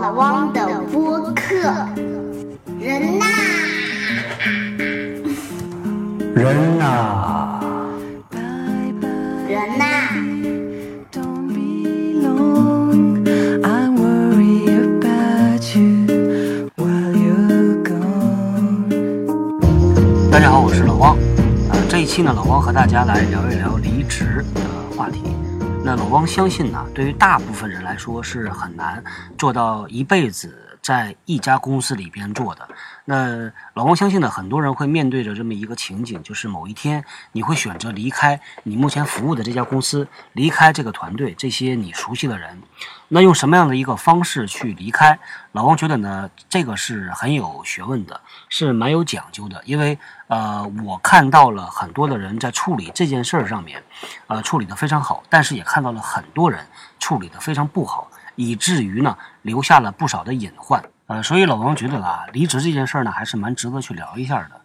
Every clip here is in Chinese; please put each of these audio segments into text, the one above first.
老汪的播客，人呐，人呐，人呐.大家好，我是老汪。啊，这一期呢，老汪和大家来聊一聊离职的话题。那老汪相信呢，对于大部分人来说是很难做到一辈子在一家公司里边做的。那老王相信呢，很多人会面对着这么一个情景，就是某一天你会选择离开你目前服务的这家公司，离开这个团队，这些你熟悉的人。那用什么样的一个方式去离开？老王觉得呢，这个是很有学问的，是蛮有讲究的。因为呃，我看到了很多的人在处理这件事儿上面，呃，处理得非常好，但是也看到了很多人处理得非常不好，以至于呢，留下了不少的隐患。呃，所以老王觉得啊，离职这件事儿呢，还是蛮值得去聊一下的。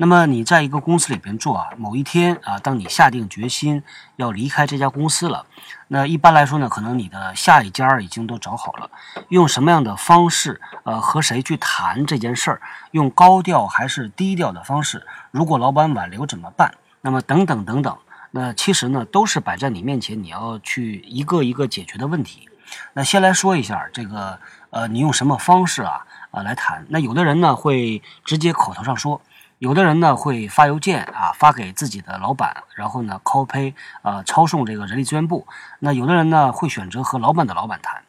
那么你在一个公司里边做啊，某一天啊，当你下定决心要离开这家公司了，那一般来说呢，可能你的下一家已经都找好了，用什么样的方式，呃，和谁去谈这件事儿，用高调还是低调的方式，如果老板挽留怎么办？那么等等等等，那其实呢，都是摆在你面前，你要去一个一个解决的问题。那先来说一下这个，呃，你用什么方式啊，啊来谈？那有的人呢会直接口头上说。有的人呢会发邮件啊，发给自己的老板，然后呢 copy 啊抄送这个人力资源部。那有的人呢会选择和老板的老板谈，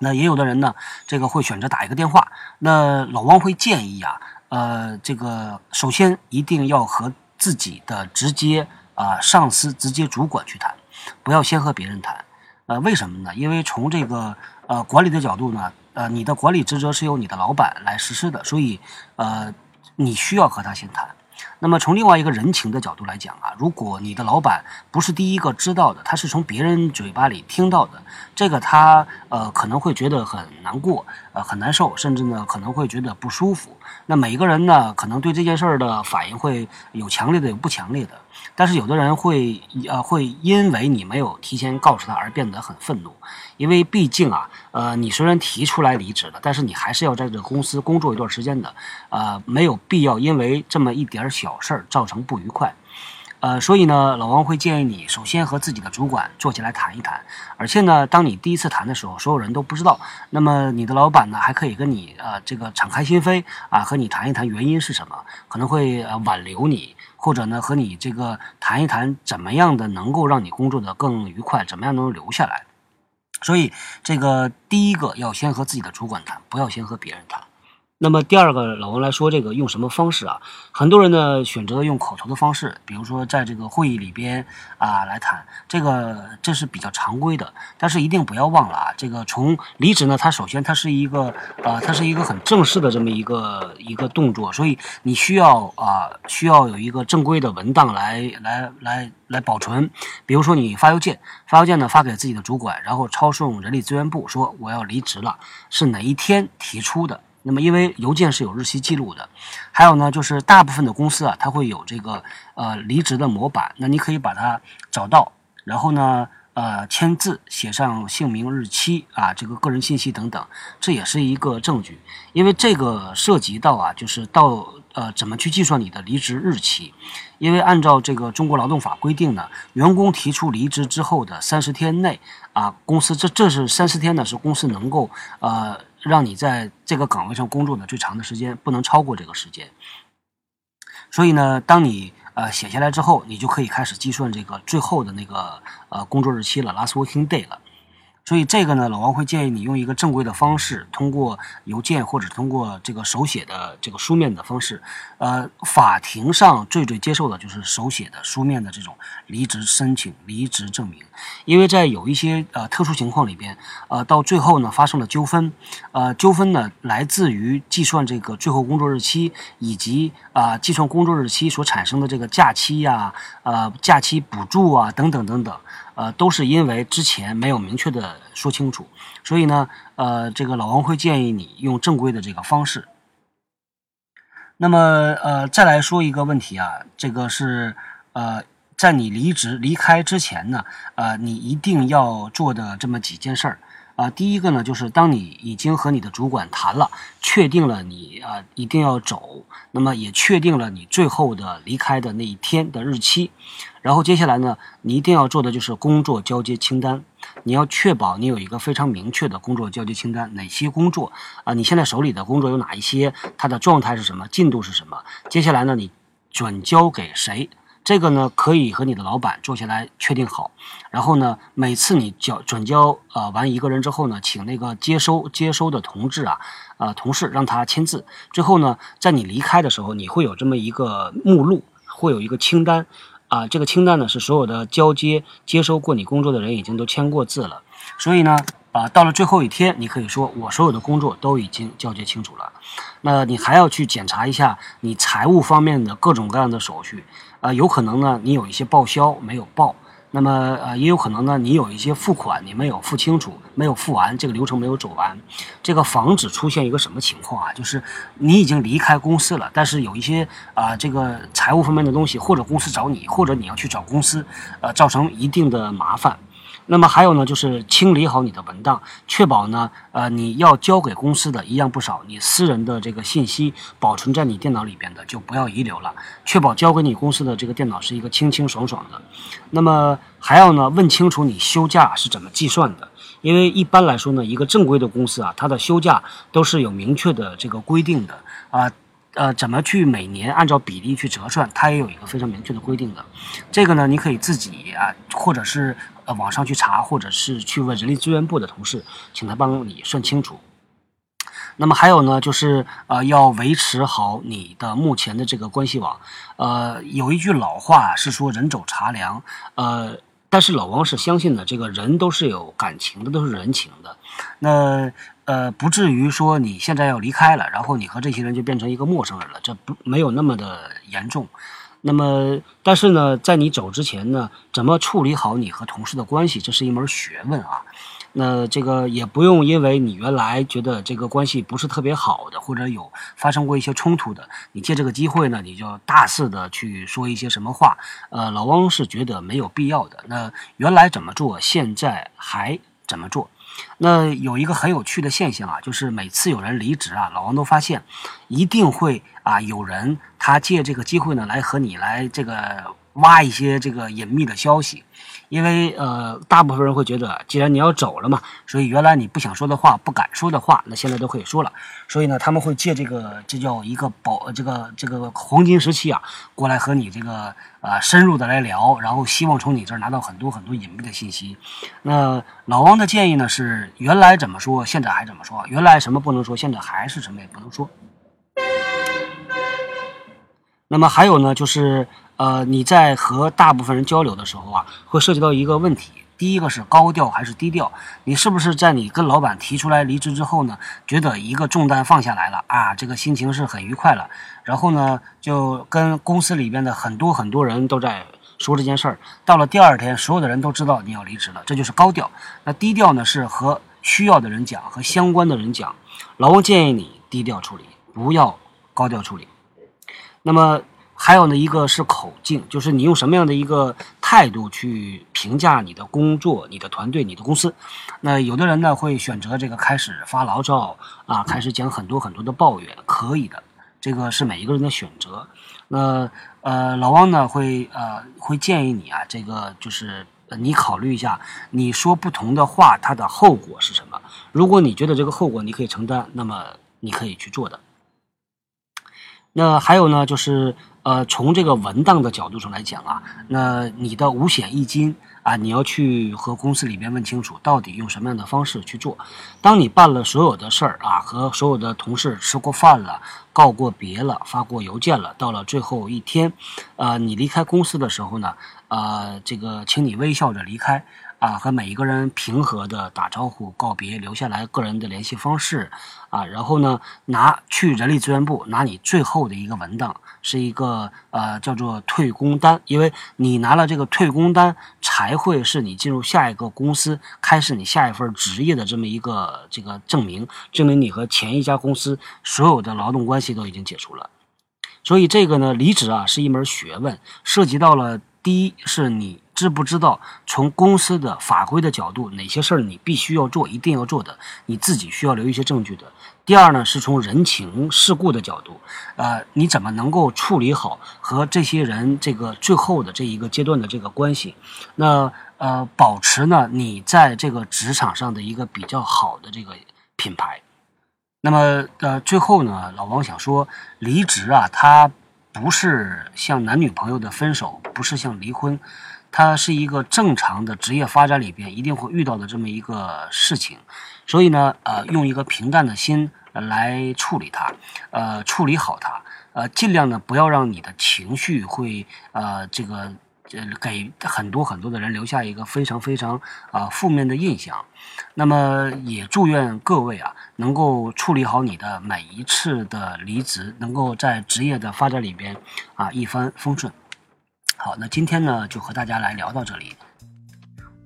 那也有的人呢这个会选择打一个电话。那老汪会建议啊，呃，这个首先一定要和自己的直接啊上司、直接主管去谈，不要先和别人谈。呃，为什么呢？因为从这个呃管理的角度呢，呃，你的管理职责是由你的老板来实施的，所以呃。你需要和他先谈。那么从另外一个人情的角度来讲啊，如果你的老板不是第一个知道的，他是从别人嘴巴里听到的，这个他呃可能会觉得很难过，呃很难受，甚至呢可能会觉得不舒服。那每个人呢可能对这件事儿的反应会有强烈的，有不强烈的。但是有的人会呃会因为你没有提前告诉他而变得很愤怒，因为毕竟啊呃你虽然提出来离职了，但是你还是要在这个公司工作一段时间的，呃没有必要因为这么一点小事儿造成不愉快，呃所以呢老王会建议你首先和自己的主管坐起来谈一谈，而且呢当你第一次谈的时候，所有人都不知道，那么你的老板呢还可以跟你呃这个敞开心扉啊和你谈一谈原因是什么，可能会呃挽留你。或者呢，和你这个谈一谈，怎么样的能够让你工作的更愉快，怎么样能留下来？所以，这个第一个要先和自己的主管谈，不要先和别人谈。那么第二个，老王来说这个用什么方式啊？很多人呢选择用口头的方式，比如说在这个会议里边啊来谈，这个这是比较常规的。但是一定不要忘了啊，这个从离职呢，它首先它是一个呃，它是一个很正式的这么一个一个动作，所以你需要啊需要有一个正规的文档来来来来保存。比如说你发邮件，发邮件呢发给自己的主管，然后抄送人力资源部说我要离职了，是哪一天提出的。那么，因为邮件是有日期记录的，还有呢，就是大部分的公司啊，它会有这个呃离职的模板，那你可以把它找到，然后呢，呃签字，写上姓名、日期啊，这个个人信息等等，这也是一个证据，因为这个涉及到啊，就是到呃怎么去计算你的离职日期，因为按照这个中国劳动法规定呢，员工提出离职之后的三十天内啊，公司这这是三十天呢，是公司能够呃。让你在这个岗位上工作的最长的时间不能超过这个时间，所以呢，当你呃写下来之后，你就可以开始计算这个最后的那个呃工作日期了，last working day 了。所以这个呢，老王会建议你用一个正规的方式，通过邮件或者通过这个手写的这个书面的方式。呃，法庭上最最接受的就是手写的书面的这种离职申请、离职证明。因为在有一些呃特殊情况里边，呃，到最后呢发生了纠纷，呃，纠纷呢来自于计算这个最后工作日期以及啊计算工作日期所产生的这个假期呀、呃假期补助啊等等等等。呃，都是因为之前没有明确的说清楚，所以呢，呃，这个老王会建议你用正规的这个方式。那么，呃，再来说一个问题啊，这个是呃，在你离职离开之前呢，呃，你一定要做的这么几件事儿。啊、第一个呢，就是当你已经和你的主管谈了，确定了你啊、一定要走，那么也确定了你最后的离开的那一天的日期，然后接下来呢，你一定要做的就是工作交接清单。你要确保你有一个非常明确的工作交接清单，哪些工作啊、你现在手里的工作有哪一些，它的状态是什么，进度是什么，接下来呢，你转交给谁？这个呢，可以和你的老板坐下来确定好，然后呢，每次你交转交呃完一个人之后呢，请那个接收接收的同志啊，呃同事让他签字。最后呢，在你离开的时候，你会有这么一个目录，会有一个清单，啊、这个清单呢是所有的交接接收过你工作的人已经都签过字了，所以呢，啊、到了最后一天，你可以说我所有的工作都已经交接清楚了。那你还要去检查一下你财务方面的各种各样的手续，啊，有可能呢你有一些报销没有报，那么呃也有可能呢你有一些付款你没有付清楚，没有付完，这个流程没有走完，这个防止出现一个什么情况啊？就是你已经离开公司了，但是有一些啊、这个财务方面的东西，或者公司找你，或者你要去找公司，呃，造成一定的麻烦。那么还有呢，就是清理好你的文档，确保呢，呃，你要交给公司的一样不少，你私人的这个信息保存在你电脑里边的就不要遗留了，确保交给你公司的这个电脑是一个清清爽爽的。那么还要呢，问清楚你休假是怎么计算的，因为一般来说呢，一个正规的公司啊，它的休假都是有明确的这个规定的啊。呃，怎么去每年按照比例去折算，它也有一个非常明确的规定的。这个呢，你可以自己啊，或者是呃网上去查，或者是去问人力资源部的同事，请他帮你算清楚。那么还有呢，就是呃，要维持好你的目前的这个关系网。呃，有一句老话是说“人走茶凉”，呃，但是老王是相信的，这个人都是有感情的，都是人情的。那呃，不至于说你现在要离开了，然后你和这些人就变成一个陌生人了，这不没有那么的严重。那么，但是呢，在你走之前呢，怎么处理好你和同事的关系，这是一门学问啊。那这个也不用因为你原来觉得这个关系不是特别好的，或者有发生过一些冲突的，你借这个机会呢，你就大肆的去说一些什么话。呃，老汪是觉得没有必要的。那原来怎么做，现在还怎么做？那有一个很有趣的现象啊，就是每次有人离职啊，老王都发现，一定会啊有人他借这个机会呢来和你来这个挖一些这个隐秘的消息，因为呃大部分人会觉得，既然你要走了嘛，所以原来你不想说的话、不敢说的话，那现在都可以说了，所以呢他们会借这个这叫一个宝这个这个黄金时期啊，过来和你这个呃深入的来聊，然后希望从你这儿拿到很多很多隐秘的信息。那老王的建议呢是，原来怎么说，现在还怎么说；原来什么不能说，现在还是什么也不能说。那么还有呢，就是呃，你在和大部分人交流的时候啊，会涉及到一个问题。第一个是高调还是低调？你是不是在你跟老板提出来离职之后呢，觉得一个重担放下来了啊，这个心情是很愉快了，然后呢，就跟公司里边的很多很多人都在说这件事儿。到了第二天，所有的人都知道你要离职了，这就是高调。那低调呢，是和需要的人讲，和相关的人讲。老王建议你低调处理，不要高调处理。那么还有呢，一个是口径，就是你用什么样的一个态度去评价你的工作、你的团队、你的公司。那有的人呢会选择这个开始发牢骚啊，开始讲很多很多的抱怨，可以的，这个是每一个人的选择。那呃，老汪呢会呃会建议你啊，这个就是。你考虑一下，你说不同的话，它的后果是什么？如果你觉得这个后果你可以承担，那么你可以去做的。那还有呢，就是呃，从这个文档的角度上来讲啊，那你的五险一金啊，你要去和公司里面问清楚，到底用什么样的方式去做。当你办了所有的事儿啊，和所有的同事吃过饭了，告过别了，发过邮件了，到了最后一天，呃，你离开公司的时候呢，呃，这个请你微笑着离开。啊，和每一个人平和的打招呼、告别，留下来个人的联系方式，啊，然后呢，拿去人力资源部拿你最后的一个文档，是一个呃叫做退工单，因为你拿了这个退工单，才会是你进入下一个公司，开始你下一份职业的这么一个这个证明，证明你和前一家公司所有的劳动关系都已经解除了。所以这个呢，离职啊是一门学问，涉及到了。第一是你知不知道从公司的法规的角度，哪些事儿你必须要做，一定要做的，你自己需要留一些证据的。第二呢，是从人情世故的角度，呃，你怎么能够处理好和这些人这个最后的这一个阶段的这个关系？那呃，保持呢你在这个职场上的一个比较好的这个品牌。那么呃，最后呢，老王想说，离职啊，他不是像男女朋友的分手，不是像离婚，它是一个正常的职业发展里边一定会遇到的这么一个事情。所以呢，呃，用一个平淡的心来处理它，呃，处理好它，呃，尽量呢不要让你的情绪会呃这个给很多很多的人留下一个非常非常啊负面的印象。那么也祝愿各位啊能够处理好你的每一次的离职，能够在职业的发展里边啊一帆风顺。好，那今天呢就和大家来聊到这里。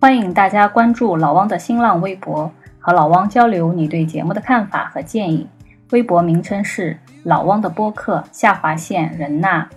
欢迎大家关注老汪的新浪微博。和老汪交流你对节目的看法和建议，微博名称是老汪的播客下划线人呐。